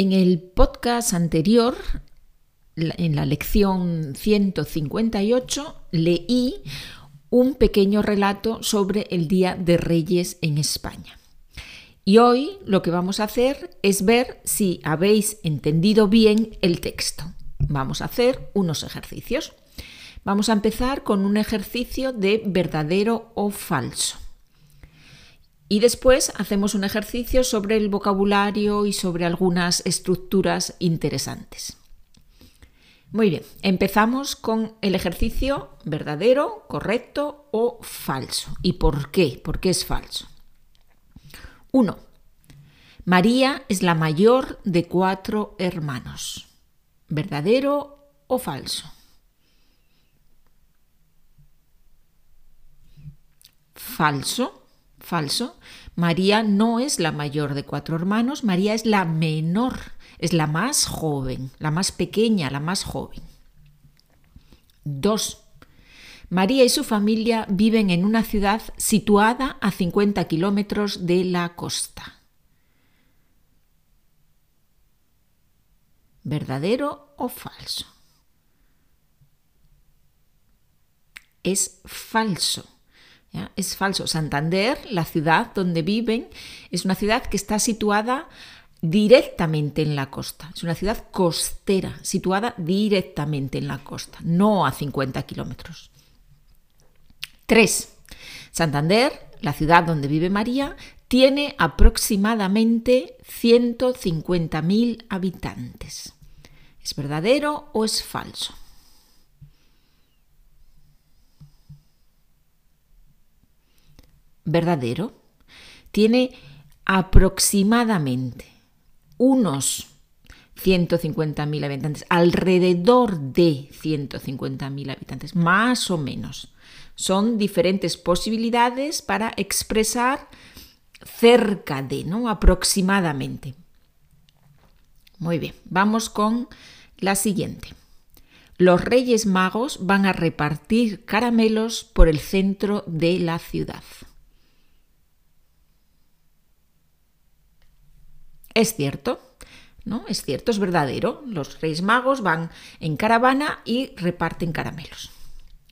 En el podcast anterior, en la lección 158, leí un pequeño relato sobre el Día de Reyes en España. Y hoy lo que vamos a hacer es ver si habéis entendido bien el texto. Vamos a hacer unos ejercicios. Vamos a empezar con un ejercicio de verdadero o falso. Y después hacemos un ejercicio sobre el vocabulario y sobre algunas estructuras interesantes. Muy bien, empezamos con el ejercicio verdadero, correcto o falso. ¿Y por qué? ¿Por qué es falso? 1. María es la mayor de cuatro hermanos. ¿Verdadero o falso? Falso. Falso. María no es la mayor de cuatro hermanos, María es la menor, es la más joven, la más pequeña, la más joven. 2. María y su familia viven en una ciudad situada a 50 kilómetros de la costa. ¿Verdadero o falso? Es falso. Es falso. Santander, la ciudad donde viven, es una ciudad que está situada directamente en la costa. Es una ciudad costera, situada directamente en la costa, no a 50 kilómetros. 3. Santander, la ciudad donde vive María, tiene aproximadamente 150.000 habitantes. ¿Es verdadero o es falso? Verdadero tiene aproximadamente unos 150.000 habitantes, alrededor de 150.000 habitantes, más o menos. Son diferentes posibilidades para expresar cerca de, ¿no? Aproximadamente. Muy bien, vamos con la siguiente. Los Reyes Magos van a repartir caramelos por el centro de la ciudad. Es cierto, ¿no? Es cierto, es verdadero. Los Reyes Magos van en caravana y reparten caramelos.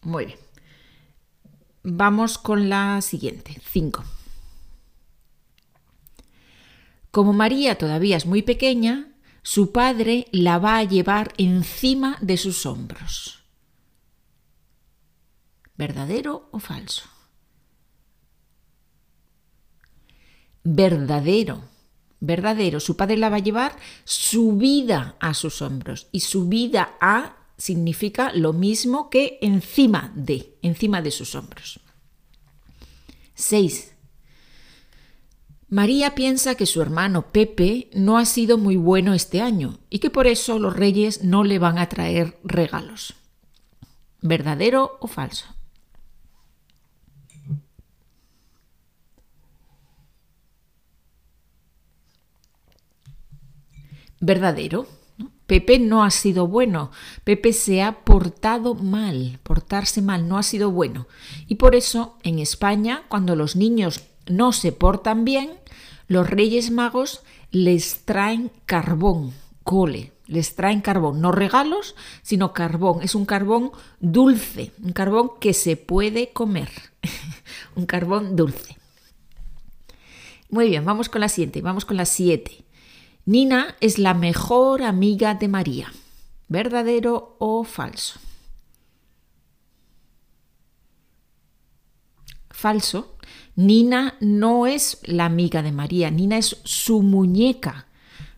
Muy bien. Vamos con la siguiente, 5. Como María todavía es muy pequeña, su padre la va a llevar encima de sus hombros. ¿Verdadero o falso? Verdadero verdadero. Su padre la va a llevar subida a sus hombros. Y subida a significa lo mismo que encima de, encima de sus hombros. 6. María piensa que su hermano Pepe no ha sido muy bueno este año y que por eso los reyes no le van a traer regalos. ¿Verdadero o falso? Verdadero. Pepe no ha sido bueno, Pepe se ha portado mal, portarse mal no ha sido bueno. Y por eso en España, cuando los niños no se portan bien, los Reyes Magos les traen carbón, cole, les traen carbón, no regalos, sino carbón. Es un carbón dulce, un carbón que se puede comer, un carbón dulce. Muy bien, vamos con la siguiente, vamos con la siete. Nina es la mejor amiga de María. ¿Verdadero o falso? Falso. Nina no es la amiga de María, Nina es su muñeca,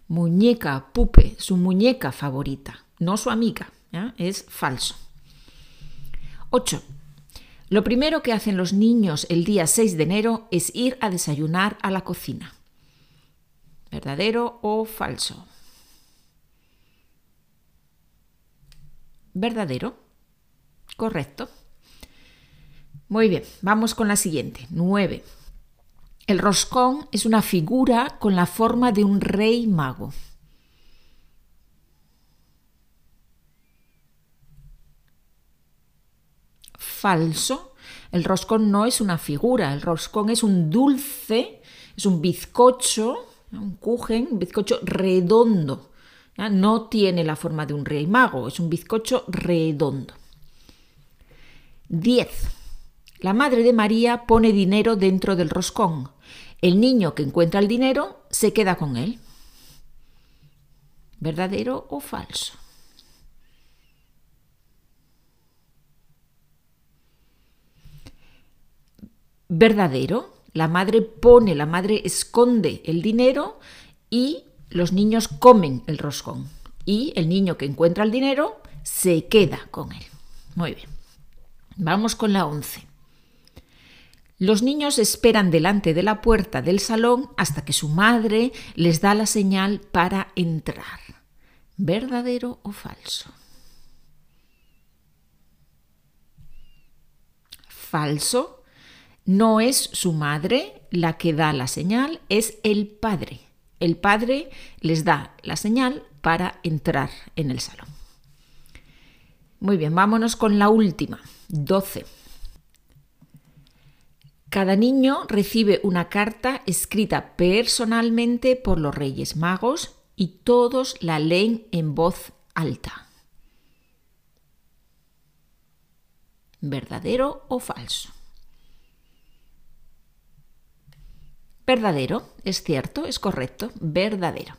muñeca, pupe, su muñeca favorita, no su amiga. Es falso. 8. Lo primero que hacen los niños el día 6 de enero es ir a desayunar a la cocina. ¿Verdadero o falso? ¿Verdadero? Correcto. Muy bien, vamos con la siguiente. 9. El roscón es una figura con la forma de un rey mago. Falso. El roscón no es una figura, el roscón es un dulce, es un bizcocho Un Kuchen, un bizcocho redondo. No tiene la forma de un rey mago, es un bizcocho redondo. 10. La madre de María pone dinero dentro del roscón. El niño que encuentra el dinero se queda con él. ¿Verdadero o falso? Verdadero. La madre pone, la madre esconde el dinero y los niños comen el roscón. Y el niño que encuentra el dinero se queda con él. Muy bien. Vamos con la 11. Los niños esperan delante de la puerta del salón hasta que su madre les da la señal para entrar. ¿Verdadero o falso? Falso. No es su madre la que da la señal, es el padre. El padre les da la señal para entrar en el salón. Muy bien, vámonos con la última, 12. Cada niño recibe una carta escrita personalmente por los Reyes Magos y todos la leen en voz alta. ¿Verdadero o falso? Verdadero, es cierto, es correcto, verdadero.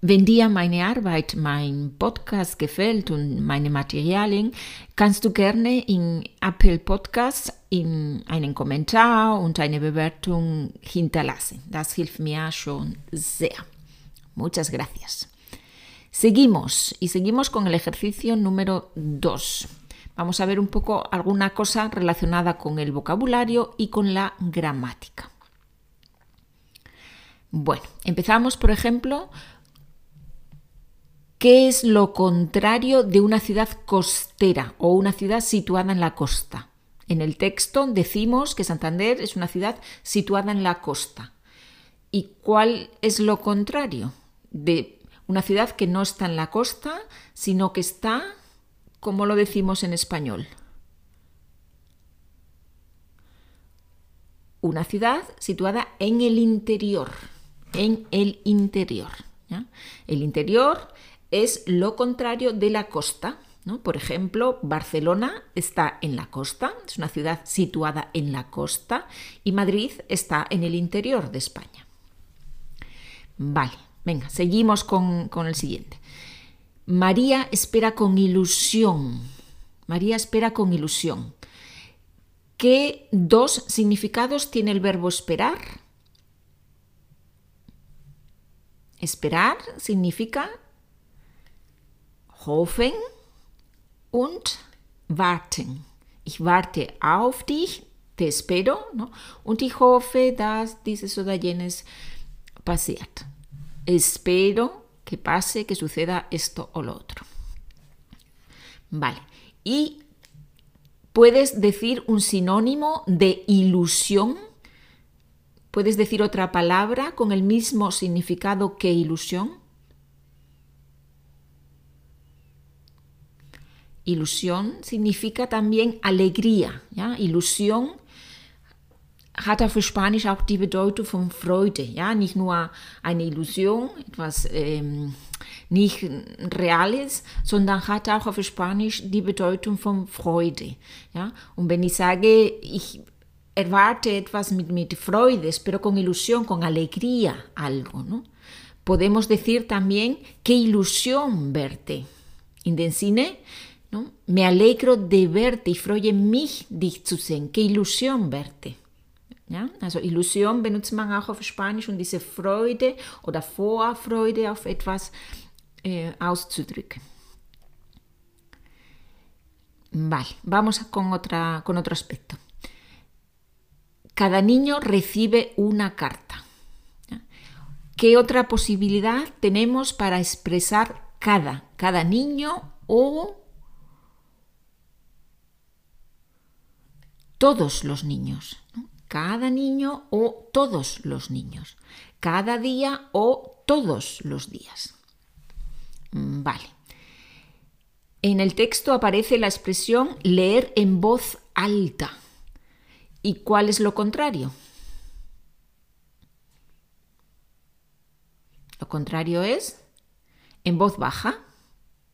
Wenn dir meine Arbeit, mein Podcast gefällt und meine Materialien, kannst du gerne in Apple Podcasts in einen Kommentar und eine Bewertung hinterlassen. Das hilft mir schon sehr. Muchas gracias. Seguimos y seguimos con el ejercicio número 2. Vamos a ver un poco alguna cosa relacionada con el vocabulario y con la gramática. Bueno, empezamos, por ejemplo, ¿Qué es lo contrario de una ciudad costera o una ciudad situada en la costa? En el texto decimos que Santander es una ciudad situada en la costa. ¿Y cuál es lo contrario de una ciudad que no está en la costa, sino que está, como lo decimos en español? Una ciudad situada en el interior, en el interior. El interior es lo contrario de la costa. ¿no? Por ejemplo, Barcelona está en la costa, es una ciudad situada en la costa, y Madrid está en el interior de España. Vale, venga, seguimos con, con el siguiente. María espera con ilusión. María espera con ilusión. ¿Qué dos significados tiene el verbo esperar? Esperar significa hoffen und warten. Ich warte auf dich, te espero, ¿no? und ich hoffe, dass dieses oder jenes passiert. Espero que pase, que suceda esto o lo otro. Vale. Y puedes decir un sinónimo de ilusión. Puedes decir otra palabra con el mismo significado que ilusión. Ilusión significa también alegría. ¿ya? Ilusión hat auf Spanisch auch die Bedeutung von Freude. Ja? Nicht nur eine Illusion, etwas ähm, nicht Reales, sondern hat auch auf Spanisch die Bedeutung von Freude. Ja? Und wenn ich sage, ich erwarte etwas mit, mit Freude, espero con ilusión, con alegría algo, ¿no? Podemos decir también qué ilusión verte. In den Sinne, ¿no? Me alegro de verte, ich freue mich, dich zu sehen. Qué ilusión verte. Ja? Also Illusion benutzt man auch auf Spanisch, um diese Freude oder Vorfreude auf etwas äh, auszudrücken. Vale, vamos con, otra, con otro aspecto. Cada niño recibe una carta. ¿Qué otra posibilidad tenemos para expresar cada, cada niño o todos los niños, cada niño o todos los niños, cada día o todos los días. Mm, vale. En el texto aparece la expresión leer en voz alta. ¿Y cuál es lo contrario? contrario es en voz baja,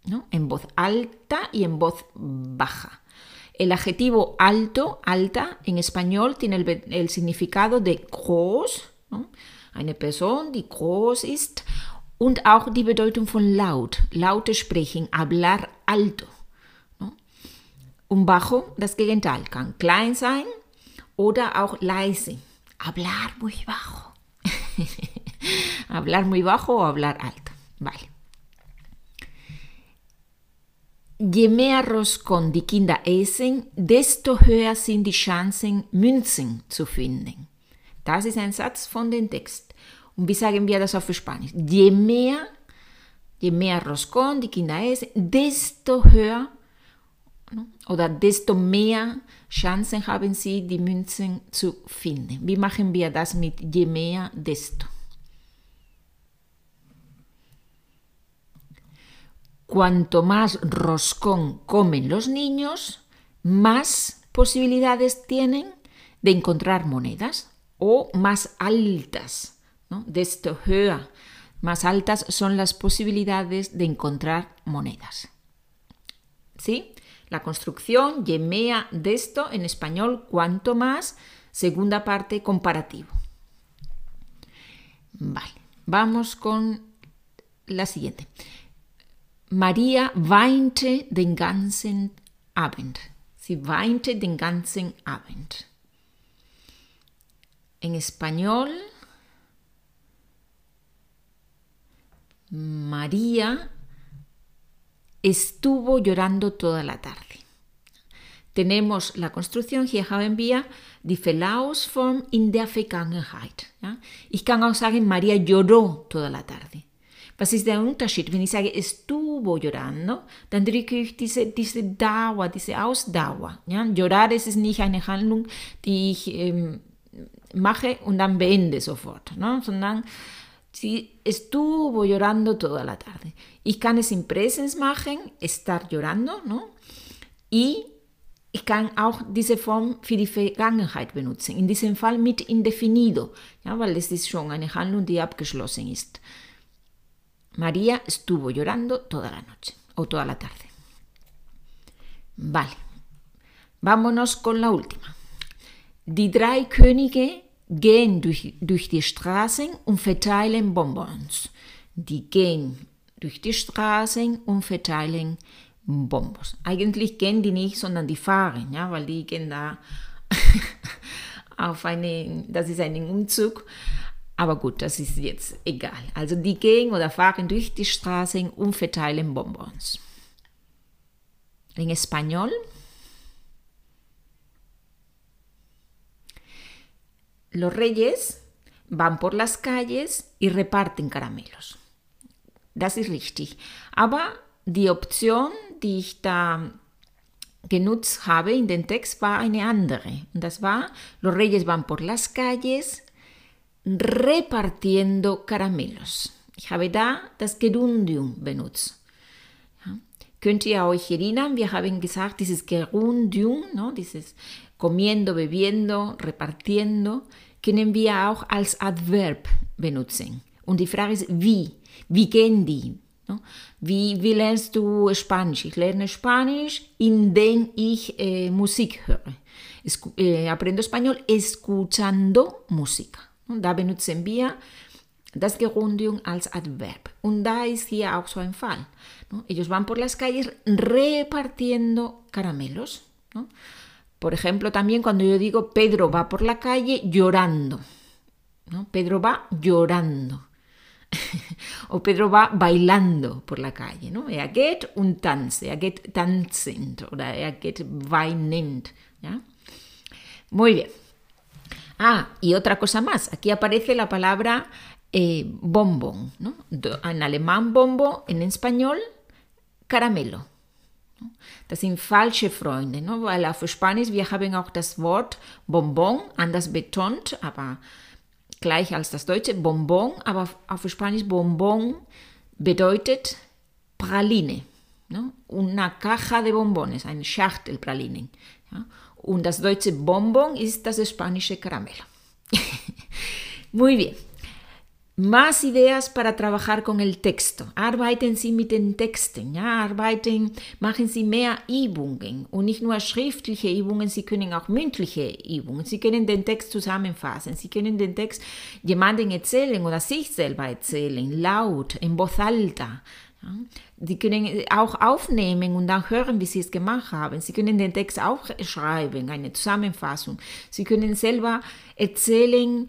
¿no? en voz alta y en voz baja. El adjetivo alto, alta, en español tiene el, significado de groß, ¿no? eine Person, die groß ist, und auch die Bedeutung von laut, laute sprechen, hablar alto. ¿no? Un bajo, das Gegenteil, kann klein sein oder auch leise, hablar muy bajo. hablar muy bajo o hablar alto. Vale. Je mehr Roscon die Kinder essen, desto höher sind die Chancen, Münzen zu finden. Das ist ein Satz von dem Text. Und wie sagen wir das auf Spanisch? Je mehr, je mehr Roscon die Kinder essen, desto höher oder desto mehr Chancen haben sie, die Münzen zu finden. Wie machen wir das mit je mehr, desto? cuanto más roscón comen los niños, más posibilidades tienen de encontrar monedas o más altas, ¿no? desto höher, más altas son las posibilidades de encontrar monedas. ¿Sí? La construcción, yemea de esto en español, cuanto más, segunda parte, comparativo. Vale, vamos con la siguiente. Maria weinte den ganzen Abend. Sie weinte den ganzen Abend. En español, María estuvo llorando toda la tarde. Tenemos la construcción, hier haben wir die Verlaufsform in der Vergangenheit. Ich kann auch sagen, María lloró toda la tarde. Was ist der Unterschied? Wenn ich sage, estuvo llorando, dann drücke ich diese, diese Dauer, diese Ausdauer. Ja? Llorar es ist nicht eine Handlung, die ich ähm, mache und dann beende sofort, ¿no? sondern si estuvo llorando toda la tarde. Ich kann es im Präsens machen, estar llorando, ¿no? y ich kann auch diese Form für die Vergangenheit benutzen, in diesem Fall mit indefinido, ja, weil es ist schon eine Handlung, die abgeschlossen ist. María estuvo llorando toda la noche o toda la tarde. Vale, vámonos con la última. Die drei Könige gehen durch, durch die Straßen und verteilen Bonbons. Die gehen durch die Straßen und verteilen Bonbons. Eigentlich gehen die nicht, sondern die fahren, ja, weil die gehen da auf einen, das ist ein Umzug aber gut, das ist jetzt egal. Also die gehen oder fahren durch die Straßen und verteilen Bonbons. En español. Los reyes van por las calles y reparten caramelos. Das ist richtig. Aber die Option, die ich da genutzt habe in den Text, war eine andere. Und das war, los reyes van por las calles repartiendo caramelos. Ich habe da das Gerundium benutzt. Könnt ihr euch erinnern, wir haben gesagt, dieses Gerundium, no, dieses comiendo, bebiendo, repartiendo, können wir auch als Adverb benutzen. Und die Frage ist, wie? Wie gehen die? Wie, wie lernst du Spanisch? Ich lerne Spanisch, indem ich äh, Musik höre. Escu äh, aprendo español escuchando música. Da benutzen wir das Gerundium als Adverb. Und da ist hier auch so ein Fall. Ellos van por las calles repartiendo caramelos. Por ejemplo, también cuando yo digo Pedro va por la calle llorando. Pedro va llorando. o Pedro va bailando por la calle. ¿no? Er geht und tanzt. Er geht tanzend oder er geht weinend. ¿ya? Muy bien. Ah, y otra cosa más, aquí aparece la palabra eh, bonbon, ¿no? En alemán bombo, en español caramelo. Das sind falsche Freunde, ne? weil auf Spanisch wir haben auch das Wort Bonbon anders betont, aber gleich als das deutsche Bonbon, aber auf Spanisch Bonbon bedeutet Praline. Ne? Una caja de bombones, eine Schachtel Pralinen. Ja? Und das deutsche Bonbon ist das spanische Caramelo. Muy bien. Más ideas para trabajar con el texto. Arbeiten Sie mit den Texten. Ja, arbeiten, machen Sie mehr Übungen. Und nicht nur schriftliche Übungen, Sie können auch mündliche Übungen. Sie können den Text zusammenfassen. Sie können den Text jemandem erzählen oder sich selber erzählen, laut, in voz alta. Ja, die können auch aufnehmen und dann hören, wie sie es gemacht haben. Sie können den Text auch schreiben, eine Zusammenfassung. Sie können selber erzählen,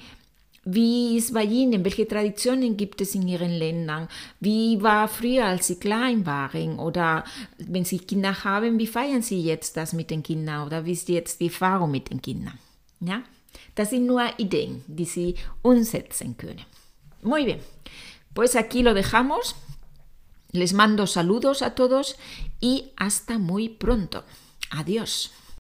wie ist bei Ihnen? Welche Traditionen gibt es in Ihren Ländern? Wie war früher, als Sie klein waren? Oder wenn Sie Kinder haben, wie feiern Sie jetzt das mit den Kindern? Oder wie ist jetzt die Erfahrung mit den Kindern? ¿Ya? Das sind nur Ideen, die Sie umsetzen können. Muy bien, pues aquí lo dejamos. Les mando saludos a todos y hasta muy pronto. Adiós.